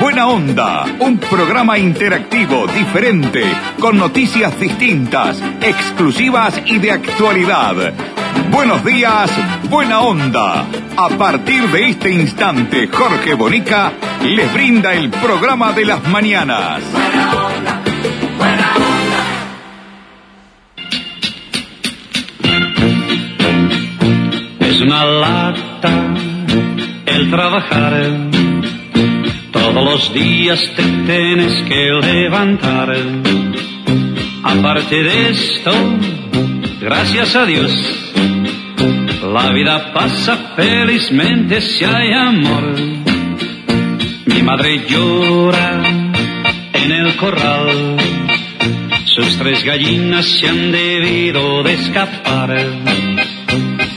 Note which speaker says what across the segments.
Speaker 1: Buena Onda, un programa interactivo, diferente, con noticias distintas, exclusivas y de actualidad. Buenos días, Buena Onda. A partir de este instante, Jorge Bonica les brinda el programa de las mañanas.
Speaker 2: Buena onda, buena onda.
Speaker 3: Es una lata el trabajar. Todos los días te tienes que levantar. Aparte de esto, gracias a Dios, la vida pasa felizmente si hay amor. Mi madre llora en el corral, sus tres gallinas se han debido de escapar.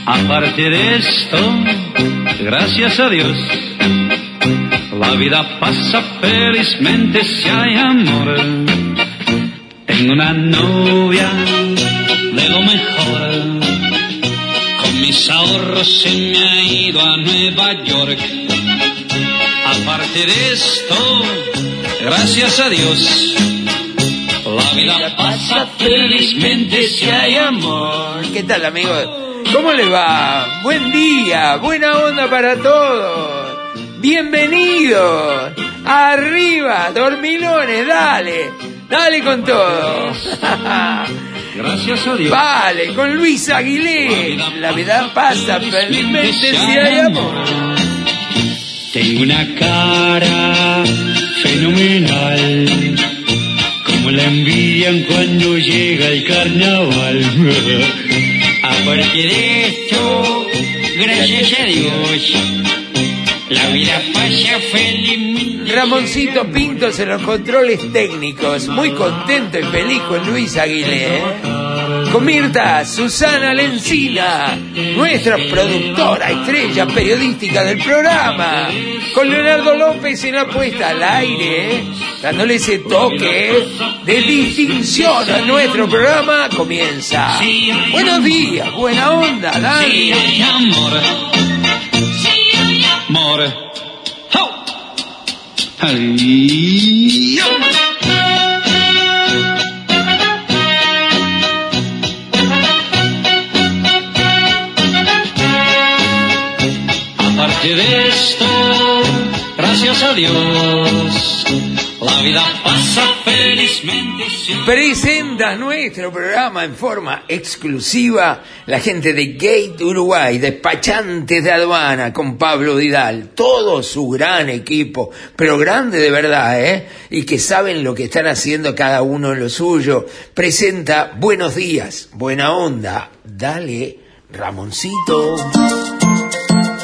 Speaker 3: Aparte de esto, gracias a Dios, la vida pasa felizmente si hay amor. Tengo una novia de lo mejor, con mis ahorros se me ha ido a Nueva York. Aparte de esto, gracias a Dios, la vida pasa felizmente si hay amor.
Speaker 4: ¿Qué tal, amigos? ¿Cómo le va? Buen día, buena onda para todos. Bienvenidos. Arriba, dormilones, dale. Dale con todo.
Speaker 3: Gracias a Dios.
Speaker 4: Vale, con Luis Aguilé. La vida pasa felizmente si hay amor.
Speaker 3: Tengo una cara fenomenal, como la envidian cuando llega el carnaval. Aparte de esto, gracias a Dios, la vida pasa felizmente.
Speaker 4: Ramoncito Pintos en los controles técnicos. Muy contento y feliz con Luis Aguilé. ¿eh? Con Mirta Susana Lencina, nuestra productora estrella periodística del programa. Con Leonardo López en la puesta al aire, ¿eh? dándole ese toque de distinción a nuestro programa. Comienza. Buenos días, buena onda,
Speaker 3: Si
Speaker 4: dale.
Speaker 3: hay amor, amor, ¡Ho! Ay, yo. Aparte de esto, gracias a Dios, la vida pasa felizmente
Speaker 4: Presenta nuestro programa en forma exclusiva la gente de Gate Uruguay, despachantes de aduana con Pablo Vidal, todo su gran equipo, pero grande de verdad, ¿eh? Y que saben lo que están haciendo cada uno en lo suyo. Presenta Buenos días, buena onda, dale, Ramoncito.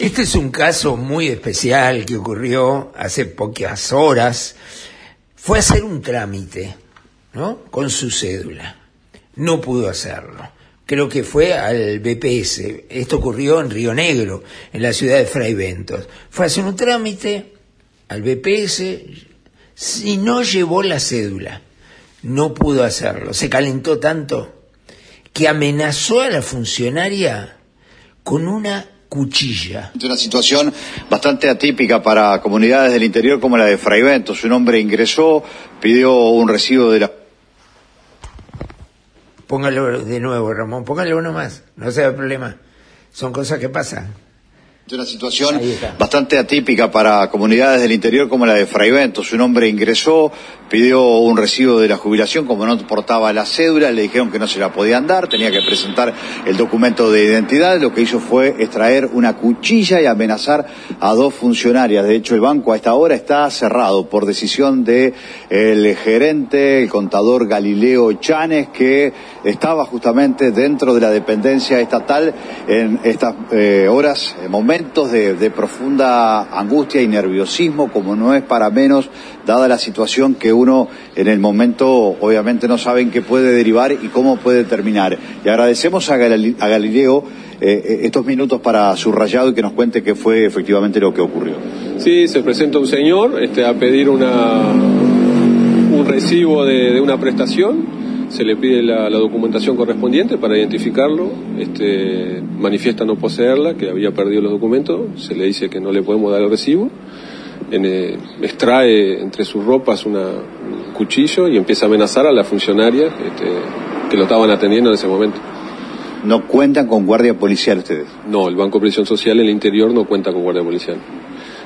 Speaker 4: Este es un caso muy especial que ocurrió hace pocas horas. Fue a hacer un trámite, ¿no? Con su cédula. No pudo hacerlo. Creo que fue al BPS. Esto ocurrió en Río Negro, en la ciudad de Fray Ventos. Fue a hacer un trámite al BPS y no llevó la cédula. No pudo hacerlo. Se calentó tanto que amenazó a la funcionaria con una cuchilla.
Speaker 5: Una situación bastante atípica para comunidades del interior como la de Fraiventos. Un hombre ingresó, pidió un recibo de la
Speaker 4: Póngalo de nuevo, Ramón, póngalo uno más, no sea problema. Son cosas que pasan.
Speaker 5: Es una situación bastante atípica para comunidades del interior como la de Fraiventos. Un hombre ingresó, pidió un recibo de la jubilación, como no portaba la cédula, le dijeron que no se la podían dar, tenía que presentar el documento de identidad. Lo que hizo fue extraer una cuchilla y amenazar a dos funcionarias. De hecho, el banco a esta hora está cerrado por decisión de el gerente, el contador Galileo Chanes, que estaba justamente dentro de la dependencia estatal en estas eh, horas, eh, momentos de, profunda angustia y nerviosismo, como no es para menos, dada la situación que uno en el momento obviamente no sabe en qué puede derivar y cómo puede terminar. Y agradecemos a, Gali- a Galileo eh, eh, estos minutos para subrayado y que nos cuente qué fue efectivamente lo que ocurrió.
Speaker 6: Sí, se presenta un señor este, a pedir una, un recibo de una prestación, se le pide la, la documentación correspondiente para identificarlo, este, manifiesta no poseerla, que había perdido los documentos, se le dice que no le podemos dar el recibo, en, eh, extrae entre sus ropas una, un cuchillo y empieza a amenazar a la funcionaria este, que lo estaban atendiendo en ese momento.
Speaker 5: No cuentan con guardia policial ustedes.
Speaker 6: No, el Banco de Previsión Social en el interior no cuenta con guardia policial.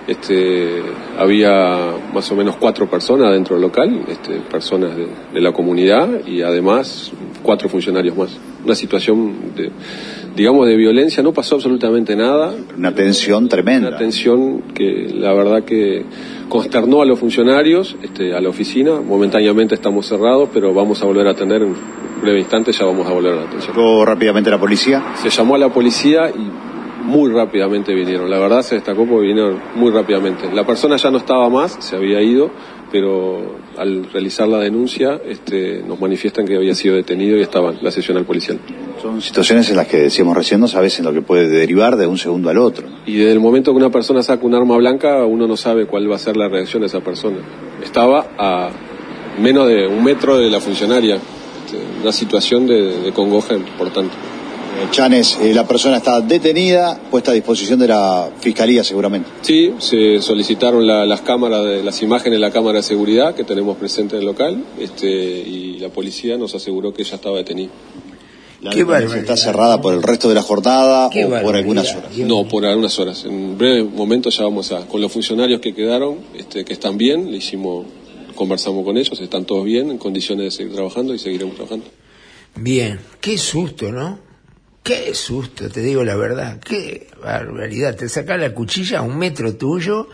Speaker 6: Este, había más o menos cuatro personas dentro del local, este, personas de, de la comunidad y además cuatro funcionarios más. Una situación, de, digamos, de violencia, no pasó absolutamente nada,
Speaker 5: Una tensión tremenda.
Speaker 6: una tensión que la verdad que consternó a los funcionarios, este, a la oficina. Momentáneamente estamos cerrados, pero vamos a volver a atender en breve instante, ya vamos a volver a la atención.
Speaker 5: Rápidamente la policía.
Speaker 6: Se llamó a la policía y muy rápidamente vinieron. La verdad se destacó porque vinieron muy rápidamente. La persona ya no estaba más, se había ido, pero al realizar la denuncia este, nos manifiestan que había sido detenido y estaba en la sesión al policial.
Speaker 5: Son situaciones en las que decíamos recién no sabes en lo que puede derivar de un segundo al otro.
Speaker 6: Y desde el momento que una persona saca un arma blanca, uno no sabe cuál va a ser la reacción de esa persona. Estaba a menos de un metro de la funcionaria. Este, Una situación de, de congoja importante.
Speaker 5: Eh, Chanes, eh, la persona está detenida, puesta a disposición de la fiscalía seguramente.
Speaker 6: Sí, se solicitaron la- las cámaras, de, las imágenes de la cámara de seguridad que tenemos presente en el local, este, y la policía nos aseguró que ya estaba detenido.
Speaker 5: La
Speaker 4: Qué
Speaker 5: está cerrada por el resto de la jornada
Speaker 4: Qué
Speaker 5: o por algunas horas.
Speaker 6: No, por algunas horas. En breve momento ya vamos a, con los funcionarios que quedaron, este, que están bien, le hicimos, conversamos con ellos, están todos bien, en condiciones de seguir trabajando y seguiremos trabajando.
Speaker 4: Bien, qué susto, ¿no? Qué susto, te digo la verdad, qué barbaridad. Te saca la cuchilla a un metro tuyo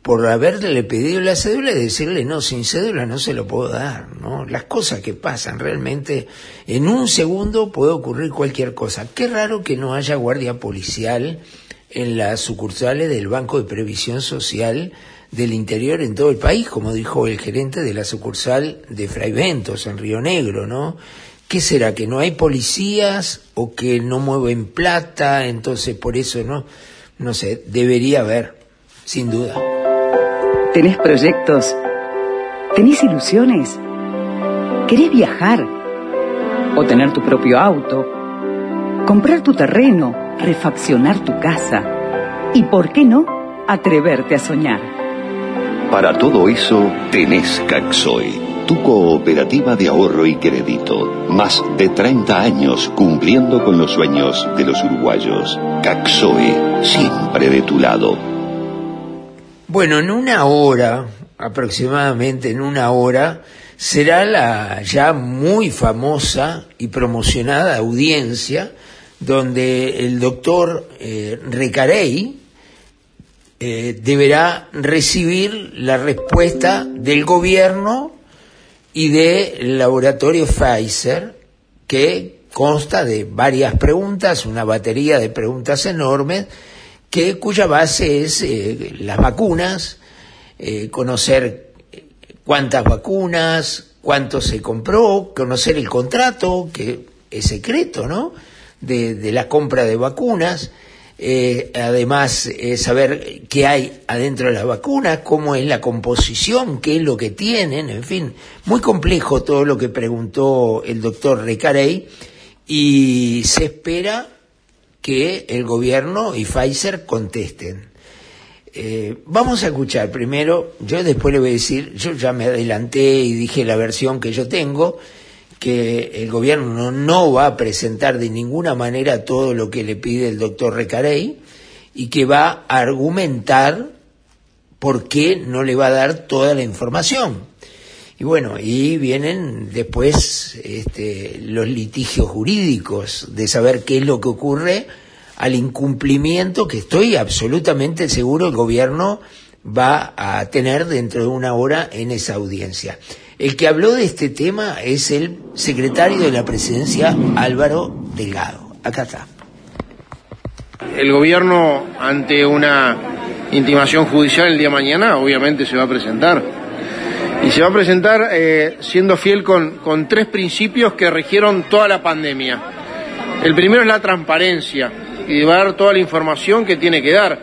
Speaker 4: por haberle pedido la cédula y decirle no, sin cédula no se lo puedo dar, ¿no? Las cosas que pasan realmente, en un segundo puede ocurrir cualquier cosa. Qué raro que no haya guardia policial en las sucursales del Banco de Previsión Social del interior en todo el país, como dijo el gerente de la sucursal de Fraiventos en Río Negro, ¿no? ¿Qué será? ¿Que no hay policías o que no mueven plata? Entonces por eso no, no sé, debería haber, sin duda.
Speaker 7: ¿Tenés proyectos? ¿Tenés ilusiones? ¿Querés viajar? ¿O tener tu propio auto? ¿Comprar tu terreno? ¿Refaccionar tu casa? ¿Y por qué no? Atreverte a soñar.
Speaker 8: Para todo eso tenés Caxoe, tu cooperativa de ahorro y crédito. Más de 30 años cumpliendo con los sueños de los uruguayos. Caxoe, siempre de tu lado.
Speaker 4: Bueno, en una hora, aproximadamente en una hora, será la ya muy famosa y promocionada audiencia donde el doctor eh, Recarey eh, deberá recibir la respuesta del gobierno y del laboratorio Pfizer, que consta de varias preguntas, una batería de preguntas enormes, que cuya base es eh, las vacunas, eh, conocer cuántas vacunas, cuánto se compró, conocer el contrato, que es secreto, ¿no? De, de la compra de vacunas, eh, además eh, saber qué hay adentro de las vacunas, cómo es la composición, qué es lo que tienen, en fin, muy complejo todo lo que preguntó el doctor Recarey y se espera que el gobierno y Pfizer contesten. Eh, vamos a escuchar primero, yo después le voy a decir, yo ya me adelanté y dije la versión que yo tengo, que el gobierno no, va a presentar de ninguna manera todo lo que le pide el doctor Recarey y que va a argumentar por qué no le va a dar toda la información. Y bueno, y vienen después este, los litigios jurídicos de saber qué es lo que ocurre al incumplimiento que estoy absolutamente seguro el gobierno va a tener dentro de una hora en esa audiencia. El que habló de este tema es el secretario de la presidencia Álvaro Delgado. Acá está.
Speaker 9: El gobierno ante una intimación judicial el día de mañana obviamente se va a presentar. Y se va a presentar eh, siendo fiel con, con tres principios que regieron toda la pandemia. El primero es la transparencia y va a dar toda la información que tiene que dar.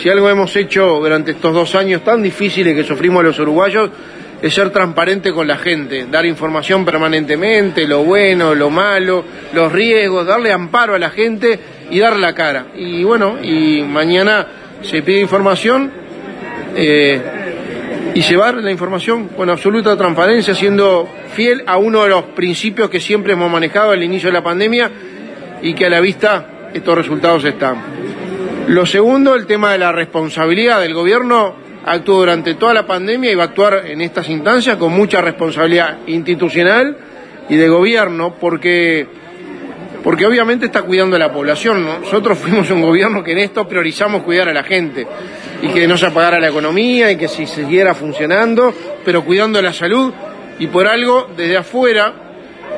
Speaker 9: Si algo hemos hecho durante estos dos años tan difíciles que sufrimos los uruguayos, es ser transparente con la gente, dar información permanentemente, lo bueno, lo malo, los riesgos, darle amparo a la gente y dar la cara. Y bueno, y mañana se pide información eh, y llevar la información con absoluta transparencia, siendo fiel a uno de los principios que siempre hemos manejado al inicio de la pandemia y que a la vista estos resultados están. Lo segundo, el tema de la responsabilidad del gobierno actuó durante toda la pandemia y va a actuar en estas instancias con mucha responsabilidad institucional y de gobierno porque porque obviamente está cuidando a la población. Nosotros fuimos un gobierno que en esto priorizamos cuidar a la gente y que no se apagara la economía y que si siguiera funcionando, pero cuidando la salud y por algo desde afuera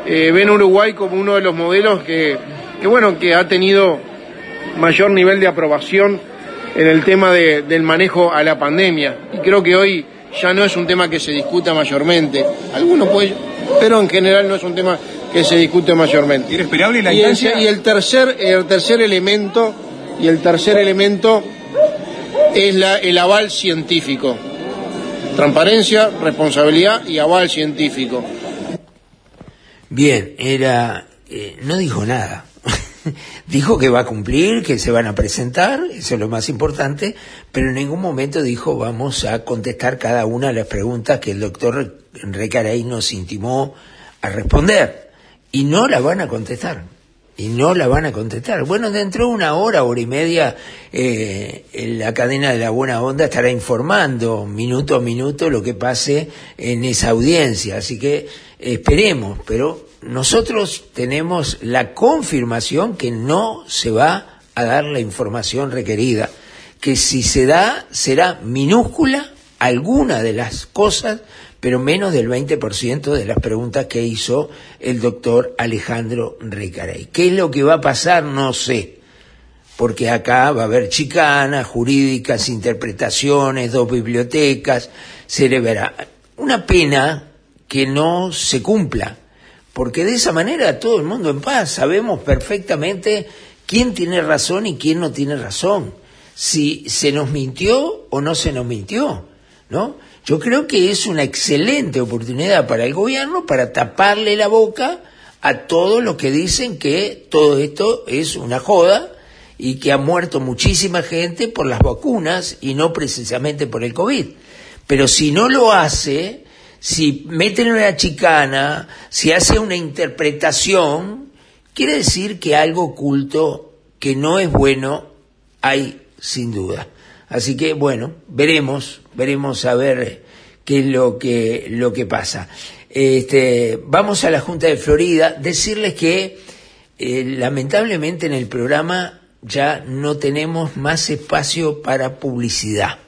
Speaker 9: eh, ven Uruguay como uno de los modelos que, que bueno que ha tenido mayor nivel de aprobación en el tema de, del manejo a la pandemia. Y creo que hoy ya no es un tema que se discuta mayormente. Algunos pueden, pero en general no es un tema que se discute mayormente.
Speaker 10: ¿Era esperable la
Speaker 9: y, el, y el tercer, el tercer elemento, y el tercer elemento es la, el aval científico. Transparencia, responsabilidad y aval científico.
Speaker 4: Bien, era, eh, no dijo nada. dijo que va a cumplir, que se van a presentar, eso es lo más importante, pero en ningún momento dijo vamos a contestar cada una de las preguntas que el doctor Recaray nos intimó a responder. Y no la van a contestar. Y no la van a contestar. Bueno, dentro de una hora, hora y media, eh, la cadena de la buena onda estará informando minuto a minuto lo que pase en esa audiencia. Así que esperemos, pero nosotros tenemos la confirmación que no se va a dar la información requerida, que si se da será minúscula alguna de las cosas, pero menos del 20% de las preguntas que hizo el doctor Alejandro Recarey. ¿Qué es lo que va a pasar? No sé, porque acá va a haber chicanas jurídicas, interpretaciones, dos bibliotecas, se le verá. Una pena que no se cumpla porque de esa manera todo el mundo en paz, sabemos perfectamente quién tiene razón y quién no tiene razón, si se nos mintió o no se nos mintió, ¿no? Yo creo que es una excelente oportunidad para el gobierno para taparle la boca a todos los que dicen que todo esto es una joda y que ha muerto muchísima gente por las vacunas y no precisamente por el COVID. Pero si no lo hace, si meten una chicana, si hace una interpretación, quiere decir que algo oculto que no es bueno hay sin duda. Así que bueno, veremos, veremos a ver qué es lo que, lo que pasa. Este, vamos a la Junta de Florida, decirles que eh, lamentablemente en el programa ya no tenemos más espacio para publicidad,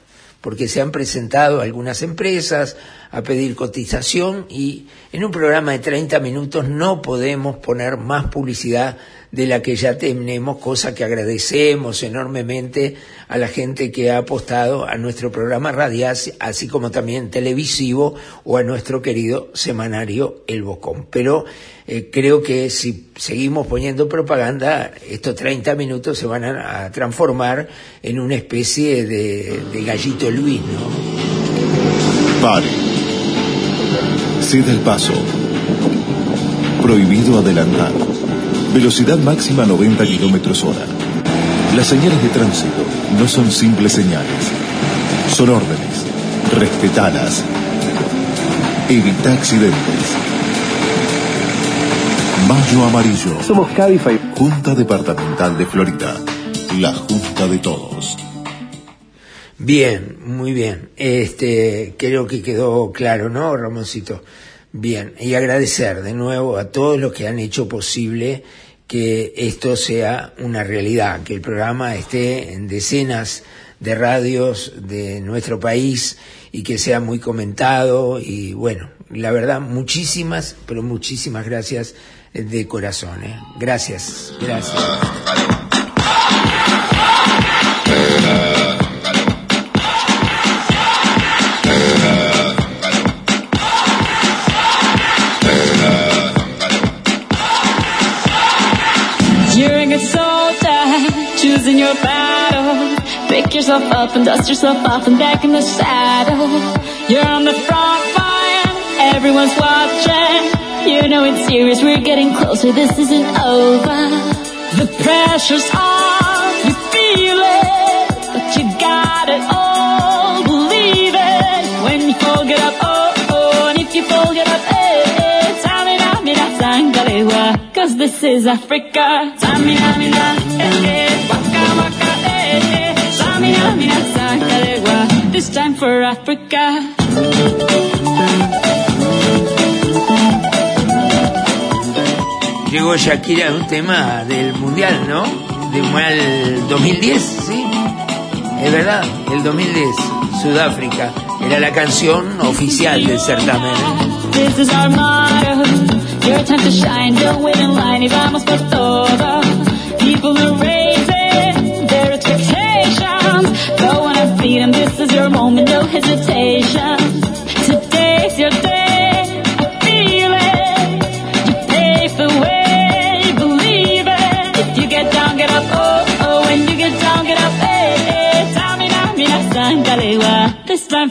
Speaker 4: porque se han presentado algunas empresas, a pedir cotización y en un programa de 30 minutos no podemos poner más publicidad de la que ya tenemos, cosa que agradecemos enormemente a la gente que ha apostado a nuestro programa radial, así como también televisivo o a nuestro querido semanario El Bocón. Pero eh, creo que si seguimos poniendo propaganda, estos 30 minutos se van a, transformar en una especie de, de gallito Luis, ¿no?
Speaker 11: Pare. Ceda el paso. Prohibido adelantar. Velocidad máxima 90 kilómetros hora. Las señales de tránsito no son simples señales. Son órdenes. Respetalas. Evita accidentes. Mayo Amarillo.
Speaker 12: Somos Cabify.
Speaker 11: Junta Departamental de Florida. la justa de todos.
Speaker 4: Bien, muy bien. Este, creo que quedó claro, ¿no, Ramoncito? Bien, y agradecer de nuevo a todos los que han hecho posible que esto sea una realidad, que el programa esté en decenas de radios de nuestro país y que sea muy comentado y bueno, la verdad, muchísimas, pero muchísimas gracias de corazón. ¿eh? Gracias, gracias.
Speaker 10: You're a soldier, choosing your battle. Pick yourself up and dust yourself off and back in the saddle. You're on the front line, everyone's watching. You know it's serious, we're getting closer, this isn't over. The pressure's on, you feel it, but you got it all, believe it. When you fall, get up, oh, oh, and if you fall, get up, eh, eh. Tamina, mina, sangalewa, cause this is Africa. Tamina, mina, eh, eh, waka, waka, eh, eh. Tamina, mina, sangalewa, this time for Africa.
Speaker 4: Llegó Shakira un tema del Mundial, ¿no? Del Mundial 2010, ¿sí? Es verdad, el 2010, Sudáfrica. Era la canción oficial del certamen.
Speaker 10: This is our motto. Your time to shine. Don't wait in line. Y vamos por todo. People are raising their expectations. Go on and feed them. This is your moment. No hesitation.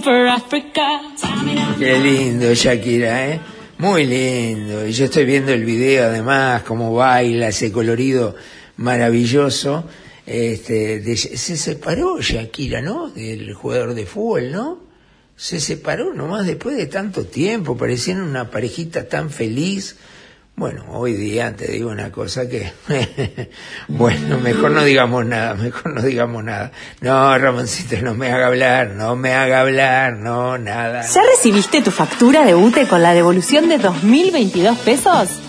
Speaker 10: For Africa.
Speaker 4: Qué lindo Shakira, ¿eh? Muy lindo. Y yo estoy viendo el video además, cómo baila ese colorido maravilloso. Este, de- se separó Shakira, ¿no? Del jugador de fútbol, ¿no? Se separó nomás después de tanto tiempo, parecían una parejita tan feliz. Bueno, hoy día te digo una cosa que, bueno, mejor no digamos nada, mejor no digamos nada. No, Ramoncito, no me haga hablar, no me haga hablar, no, nada.
Speaker 12: ¿Ya recibiste tu factura de UTE con la devolución de 2.022 pesos?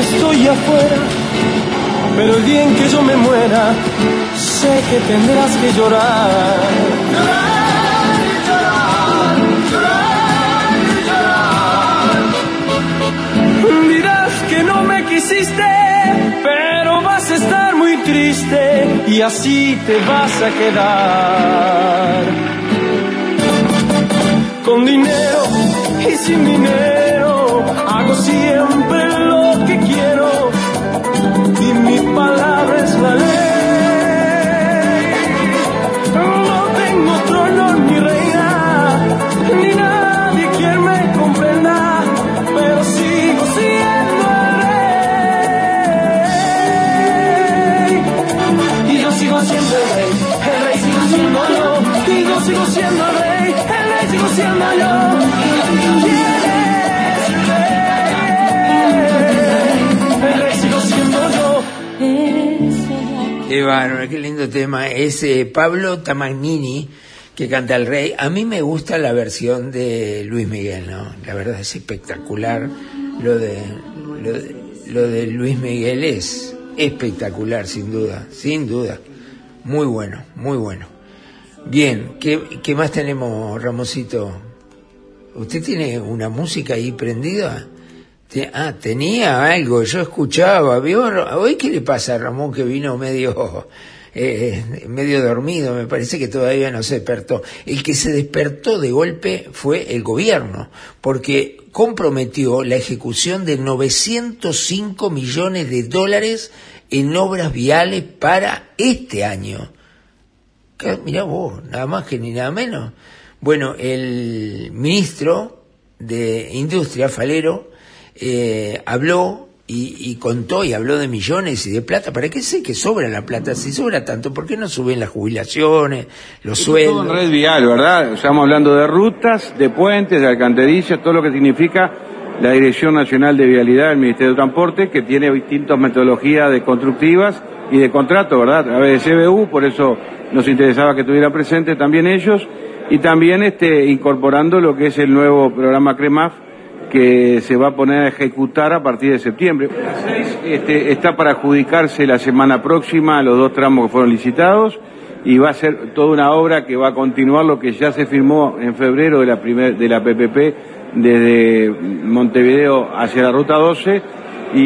Speaker 13: estoy afuera, pero el día en que yo me muera, sé que tendrás que llorar. Dirás que no me quisiste, pero vas a estar muy triste y así te vas a quedar. Con dinero y sin dinero hago siempre No tengo trono ni reina, ni nadie quien me comprenda, pero sigo siendo el rey. Y yo sigo siendo el rey, el rey sigo siendo yo, y yo sigo siendo el rey, el rey sigo siendo yo.
Speaker 4: Qué qué lindo tema. Es eh, Pablo Tamagnini que canta el rey. A mí me gusta la versión de Luis Miguel, ¿no? La verdad es espectacular. Lo de, lo de, lo de Luis Miguel es espectacular, sin duda, sin duda. Muy bueno, muy bueno. Bien, ¿qué, qué más tenemos, Ramosito? ¿Usted tiene una música ahí prendida? Te- Ah, tenía algo, yo escuchaba, ¿vio? ¿Hoy qué le pasa a Ramón que vino medio, eh, medio dormido? Me parece que todavía no se despertó. El que se despertó de golpe fue el gobierno, porque comprometió la ejecución de 905 millones de dólares en obras viales para este año. Mirá vos, nada más que ni nada menos. Bueno, el ministro de Industria, Falero, eh, habló y, y, contó y habló de millones y de plata. ¿Para qué sé que sobra la plata? Si sobra tanto, ¿por qué no suben las jubilaciones, los sueldos?
Speaker 14: Todo en red vial, ¿verdad? Estamos hablando de rutas, de puentes, de alcantarillas, todo lo que significa la Dirección Nacional de Vialidad del Ministerio de Transporte, que tiene distintas metodologías de constructivas y de contrato, ¿verdad? A través de CBU, por eso nos interesaba que estuvieran presentes también ellos, y también este, incorporando lo que es el nuevo programa CREMAF, que se va a poner a ejecutar a partir de septiembre. Este, está para adjudicarse la semana próxima los dos tramos que fueron licitados y va a ser toda una obra que va a continuar lo que ya se firmó en febrero de la, primer, de la PPP desde Montevideo hacia la Ruta 12 y,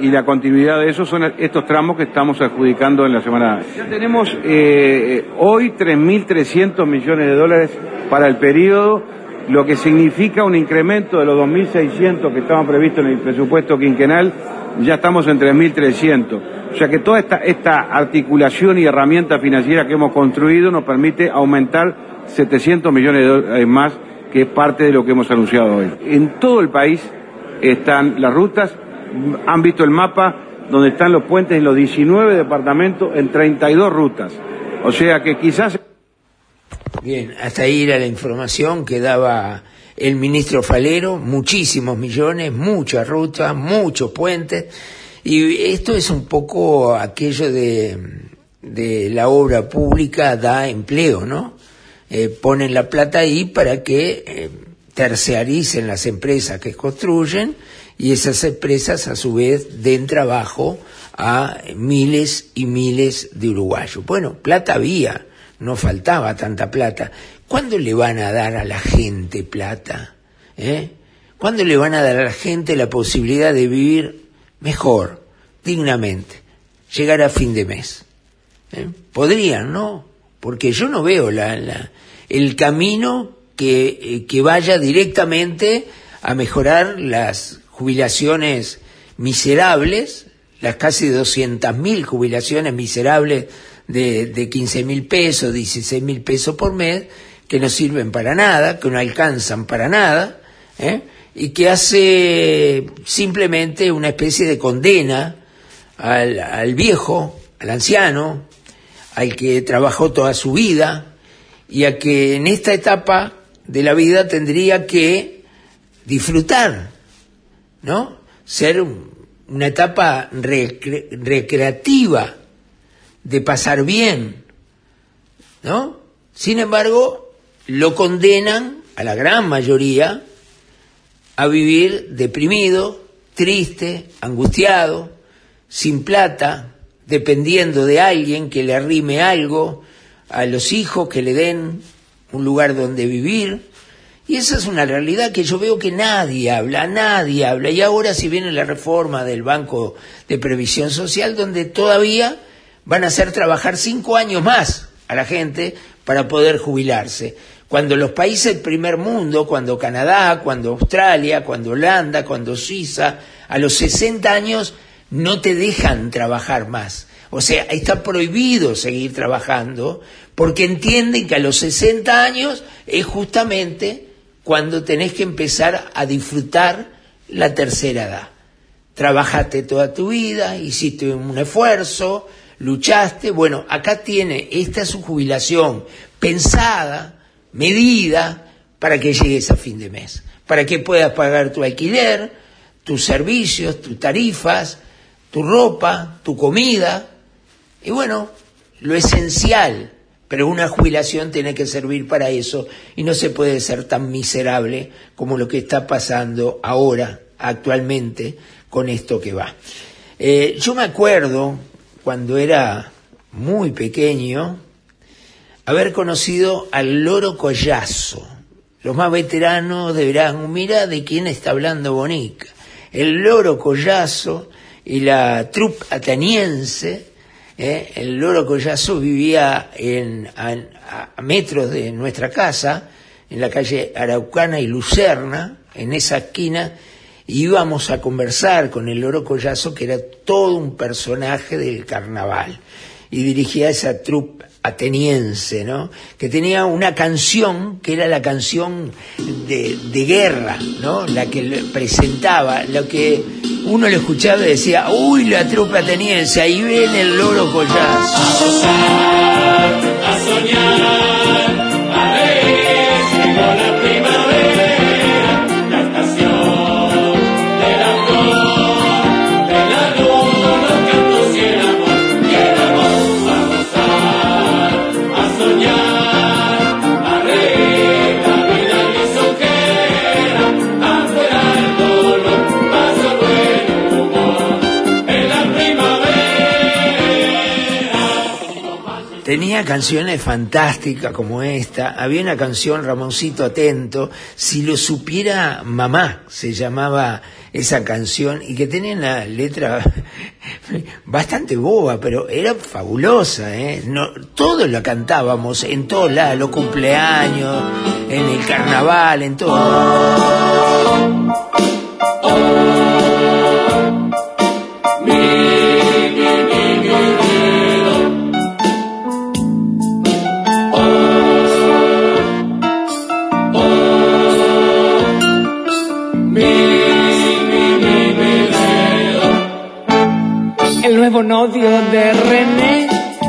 Speaker 14: y, la continuidad de eso son estos tramos que estamos adjudicando en la semana. Ya tenemos eh, hoy 3.300 millones de dólares para el periodo lo que significa un incremento de los 2.600 que estaban previstos en el presupuesto quinquenal, ya estamos en 3.300. O sea que toda esta, articulación y herramienta financiera que hemos construido nos permite aumentar 700 millones de dólares más, que parte de lo que hemos anunciado hoy. En todo el país están las rutas, han visto el mapa donde están los puentes en los 19 departamentos en 32 rutas. O sea que quizás...
Speaker 4: Bien, hasta ahí era la información que daba el ministro Falero, muchísimos millones, muchas rutas, muchos puentes, y esto es un poco aquello de, de la obra pública da empleo, ¿no? Eh, ponen la plata ahí para que eh, terciaricen las empresas que construyen y esas empresas a su vez den trabajo a miles y miles de uruguayos. Bueno, plata había, no faltaba tanta plata. ¿Cuándo le van a dar a la gente plata? ¿Eh? ¿Cuándo le van a dar a la gente la posibilidad de vivir mejor, dignamente, llegar a fin de mes? ¿Eh? Podrían, ¿no? Porque yo no veo la, la, el camino que, eh, que vaya directamente a mejorar las jubilaciones miserables, las casi 200.000 jubilaciones miserables de, de 15 mil pesos, 16 mil pesos por mes, que no sirven para nada, que no alcanzan para nada, ¿eh? y que hace simplemente una especie de condena al, viejo, al anciano, al que trabajó toda su vida, y a que en esta etapa de la vida tendría que disfrutar, ¿no? Ser una etapa recre recreativa, de pasar bien, ¿no? Sin embargo, lo condenan a la gran mayoría a vivir deprimido, triste, angustiado, sin plata, dependiendo de alguien que le arrime algo, a los hijos que le den un lugar donde vivir. Y esa es una realidad que yo veo que nadie habla, nadie habla. Y ahora si viene la reforma del Banco de Previsión Social, donde todavía van a hacer trabajar cinco años más a la gente para poder jubilarse. Cuando los países del primer mundo, cuando Canadá, cuando Australia, cuando Holanda, cuando Suiza, a los 60 años no te dejan trabajar más. O sea, está prohibido seguir trabajando porque entienden que a los 60 años es justamente cuando tenés que empezar a disfrutar la tercera edad. Trabajaste toda tu vida, hiciste un esfuerzo, luchaste, bueno, acá tiene, esta es su jubilación pensada, medida, para que llegues a fin de mes, para que puedas pagar tu alquiler, tus servicios, tus tarifas, tu ropa, tu comida, y bueno, lo esencial, pero una jubilación tiene que servir para eso y no se puede ser tan miserable como lo que está pasando ahora, actualmente, con esto que va. Eh, yo me acuerdo, cuando era muy pequeño, haber conocido al loro collazo. Los más veteranos deberán, mira de quién está hablando Bonica. El loro collazo y la troupe ateniense, eh, el loro collazo vivía en, a metros de nuestra casa, en la calle Araucana y Lucerna, en esa esquina, íbamos a conversar con el loro collazo, que era todo un personaje del carnaval. y dirigía esa troupe ateniense, ¿no? Que tenía una canción que era la canción de, guerra, ¿no? La que presentaba, lo que uno le escuchaba y decía, uy, la trupe ateniense, ahí viene el loro collazo.
Speaker 13: a soñar, a reír,
Speaker 4: Tenía canciones fantásticas como esta. Había una canción, Ramoncito Atento, si lo supiera mamá, se llamaba esa canción, y que tenía una letra bastante boba, pero era fabulosa. ¿eh? No, todos la cantábamos en todos lados, los cumpleaños, en el carnaval, en todo.
Speaker 15: Nuevo novio de René,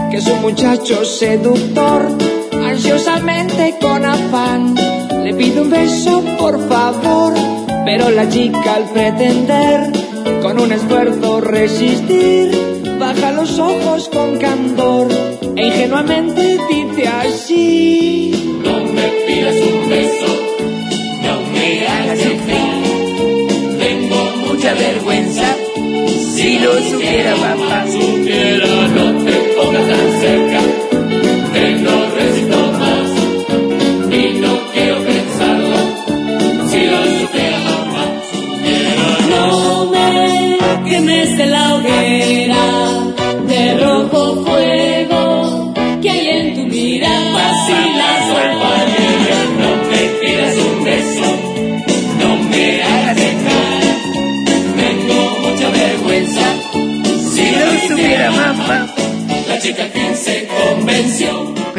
Speaker 15: que es un muchacho seductor, ansiosamente con afán, le pide un beso por favor, pero la chica al pretender, con un esfuerzo resistir, baja los ojos con candor e ingenuamente dice así.
Speaker 13: No me pidas un beso, no me hagas sufrir. Tengo mucha vergüenza. Si lo supiera papá, supiera no te pongas tan cerca.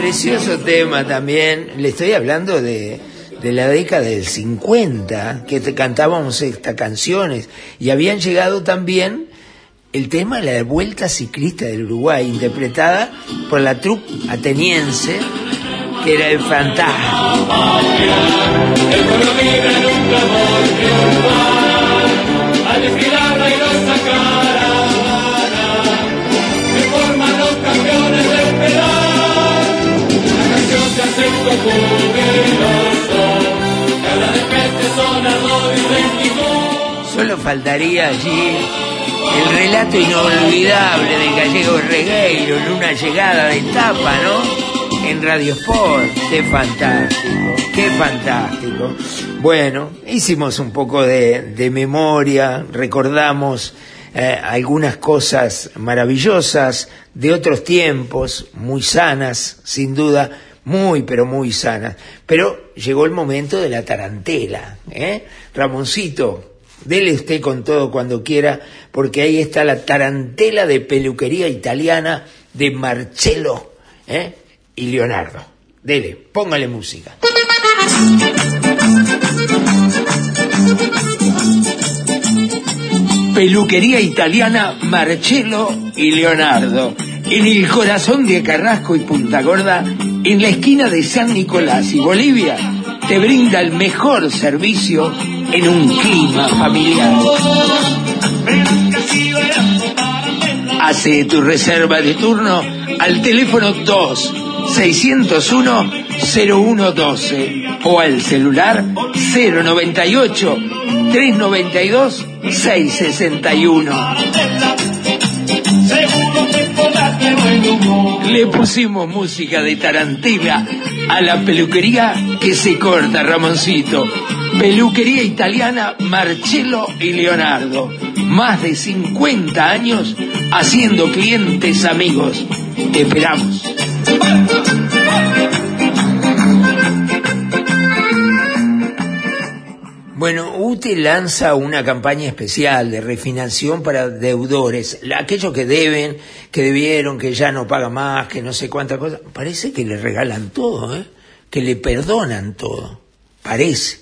Speaker 4: Precioso tema también. Le estoy hablando de, de la década del 50, que te cantábamos estas canciones. Y habían llegado también el tema de la Vuelta Ciclista del Uruguay, interpretada por la troupe ateniense, que era el fantasma.
Speaker 13: Ardor y.
Speaker 4: Solo faltaría allí el relato inolvidable de Gallego Regueiro en una llegada de etapa, ¿no? En Radio Sport. Qué fantástico, qué fantástico. Bueno, hicimos un poco de, de memoria, recordamos eh, algunas cosas maravillosas de otros tiempos, muy sanas, sin duda, muy, pero muy sanas. Pero llegó el momento de la tarantela, ¿eh? Ramoncito, Dele usted con todo cuando quiera, porque ahí está la tarantela de peluquería italiana de Marcello ¿eh? y Leonardo. Dele, póngale música. Peluquería italiana Marcello y Leonardo. En el corazón de Carrasco y Punta Gorda, en la esquina de San Nicolás y Bolivia, te brinda el mejor servicio en un clima familiar. Hace tu reserva de turno al teléfono 2 601 0112 o al celular 098 392 661. Le pusimos música de tarantela a la peluquería que se corta, Ramoncito. Peluquería italiana Marcello y Leonardo. Más de 50 años haciendo clientes amigos. Te esperamos. Bueno, UTE lanza una campaña especial de refinanciación para deudores, aquellos que deben, que debieron, que ya no pagan más, que no sé cuántas cosas. Parece que le regalan todo, ¿eh? que le perdonan todo. Parece.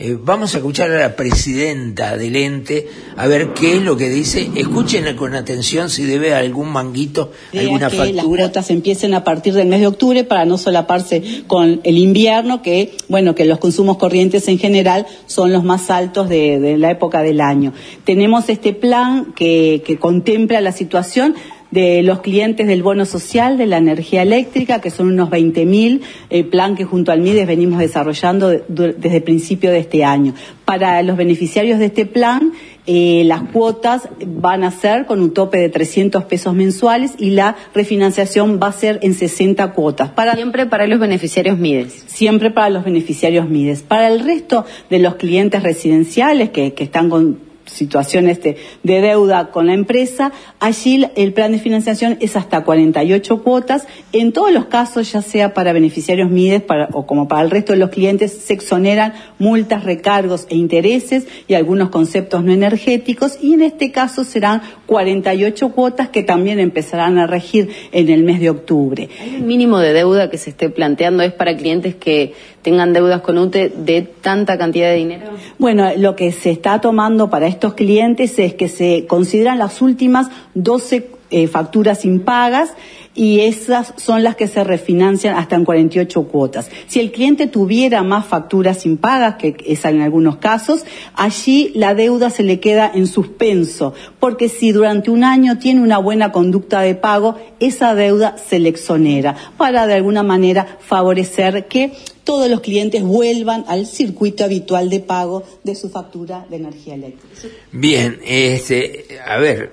Speaker 4: Eh, vamos a escuchar a la presidenta del ente a ver qué es lo que dice. Escuchen con atención si debe algún manguito,
Speaker 16: idea
Speaker 4: alguna
Speaker 16: que las cuotas empiecen a partir del mes de octubre para no solaparse con el invierno, que bueno, que los consumos corrientes en general son los más altos de, de la época del año. Tenemos este plan que, que contempla la situación de los clientes del bono social de la energía eléctrica, que son unos 20.000, el plan que junto al MIDES venimos desarrollando de- desde el principio de este año. Para los beneficiarios de este plan, eh, las cuotas van a ser con un tope de 300 pesos mensuales y la refinanciación va a ser en 60 cuotas. Para,
Speaker 17: Siempre para los beneficiarios MIDES.
Speaker 16: siempre para los beneficiarios MIDES. Para el resto de los clientes residenciales que, que están con situaciones de, de deuda con la empresa, allí el plan de financiación es hasta 48 cuotas. En todos los casos, ya sea para beneficiarios MIDES o como para el resto de los clientes, se exoneran multas, recargos e intereses y algunos conceptos no energéticos y en este caso serán 48 cuotas que también empezarán a regir en el mes de octubre.
Speaker 17: ¿Hay un mínimo de deuda que se esté planteando? ¿Es para clientes que tengan deudas con UTE de tanta cantidad de dinero?
Speaker 16: Bueno, lo que se está tomando para estos clientes es que se consideran las últimas 12 eh, facturas impagas y esas son las que se refinancian hasta en 48 cuotas. Si el cliente tuviera más facturas impagas, que es en algunos casos, allí la deuda se le queda en suspenso, porque si durante un año tiene una buena conducta de pago, esa deuda se le exonera, para de alguna manera favorecer que todos los clientes vuelvan al circuito habitual de pago de su factura de energía eléctrica.
Speaker 4: Bien, este, a ver,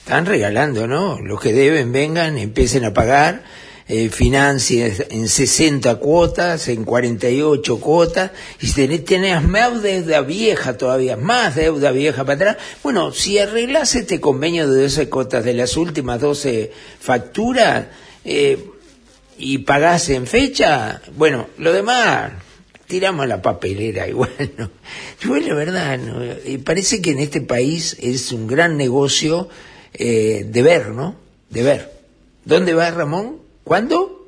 Speaker 4: están regalando, ¿no? Los que deben vengan, empiecen a pagar, eh, en 60 cuotas, en 48 cuotas, y si tenés, tenés más deuda vieja todavía, más deuda vieja para atrás, bueno, si arreglás este convenio de 12 cuotas de las últimas 12 facturas, eh, y pagás en fecha, bueno, lo demás tiramos la papelera igual, ¿no? Yo la verdad, ¿no? Parece que en este país es un gran negocio eh, de ver, ¿no? De ver. ¿Dónde va Ramón? ¿Cuándo?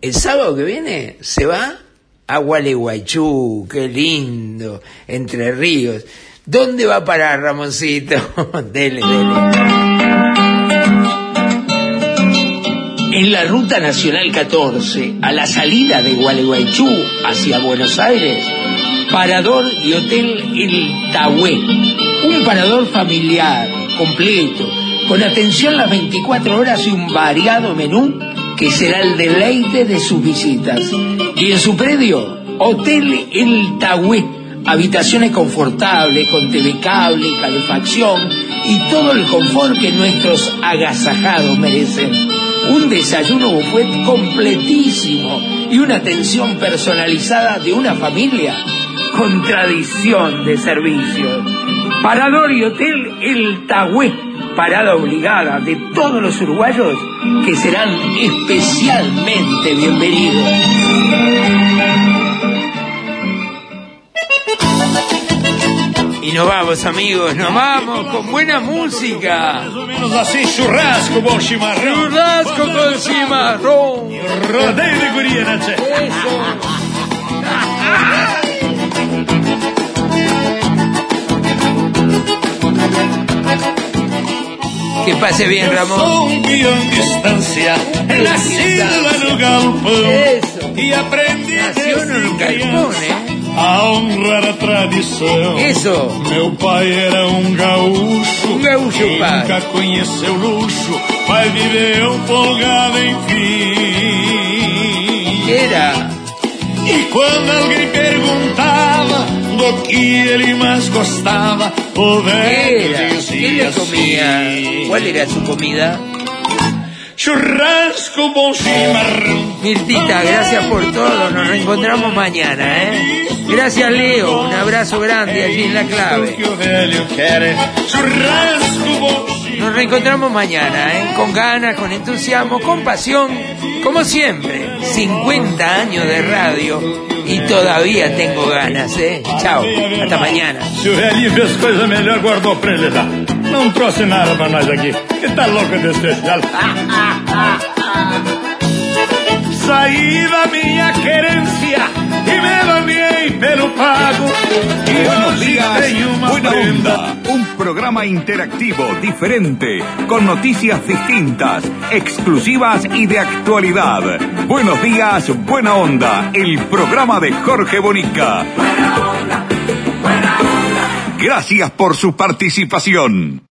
Speaker 4: El sábado que viene se va a Gualeguaychú, qué lindo, Entre Ríos. ¿Dónde va a parar Ramoncito? dele, dele. En la Ruta Nacional 14, a la salida de Gualeguaychú hacia Buenos Aires, Parador y Hotel El Tahué. Un parador familiar, completo, con atención las 24 horas y un variado menú que será el deleite de sus visitas. Y en su predio, Hotel El Tahué. Habitaciones confortables, con TV cable, calefacción y todo el confort que nuestros agasajados merecen. Un desayuno buffet completísimo y una atención personalizada de una familia con tradición de servicios. Parador y Hotel El Tahué, parada obligada de todos los uruguayos que serán especialmente bienvenidos. Y nos vamos, amigos, nos vamos con buena música. Más o menos
Speaker 18: así, churrasco con chimarrón.
Speaker 4: Churrasco con chimarrón.
Speaker 18: Rodeio de guria, né, tchê?
Speaker 4: Que pase bien, Ramón.
Speaker 18: Um peão de estância, nascido lá no galpão. E aprendi
Speaker 4: Nació en un galpón,
Speaker 18: criança a honrar a tradição.
Speaker 4: Isso.
Speaker 18: Meu pai era um gaúcho.
Speaker 4: Um gaúcho,
Speaker 18: que
Speaker 4: pai.
Speaker 18: nunca conheceu luxo, mas viveu folgado enfim.
Speaker 4: Era.
Speaker 18: E quando alguém perguntava do que ele mais gostava, o velho
Speaker 4: Era. ¿Qué
Speaker 18: dizia
Speaker 4: comía?
Speaker 18: assim.
Speaker 4: ¿Cuál era su comida?
Speaker 18: Churrasco.
Speaker 4: Mirtita, gracias por todo. Nos reencontramos mañana, ¿eh? Gracias, Leo. Un abrazo grande allí en la clave. Nos reencontramos mañana, ¿eh? Con ganas, con entusiasmo, con pasión, como siempre. 50 años de radio Y todavía tengo ganas, ¿eh? Chao, hasta mañana.
Speaker 18: Não trouxe nada pra nós aqui. Que tá louco de especial. Saí da minha querência e me bañei pelo pago. E
Speaker 1: Buenos
Speaker 18: hoje
Speaker 1: días,
Speaker 18: tenho uma
Speaker 1: buena
Speaker 18: prenda.
Speaker 1: onda. Un programa interactivo, diferente, con noticias distintas, exclusivas y de actualidad. Buenos días, buena onda. El programa de Jorge Bonica. Gracias por su participación.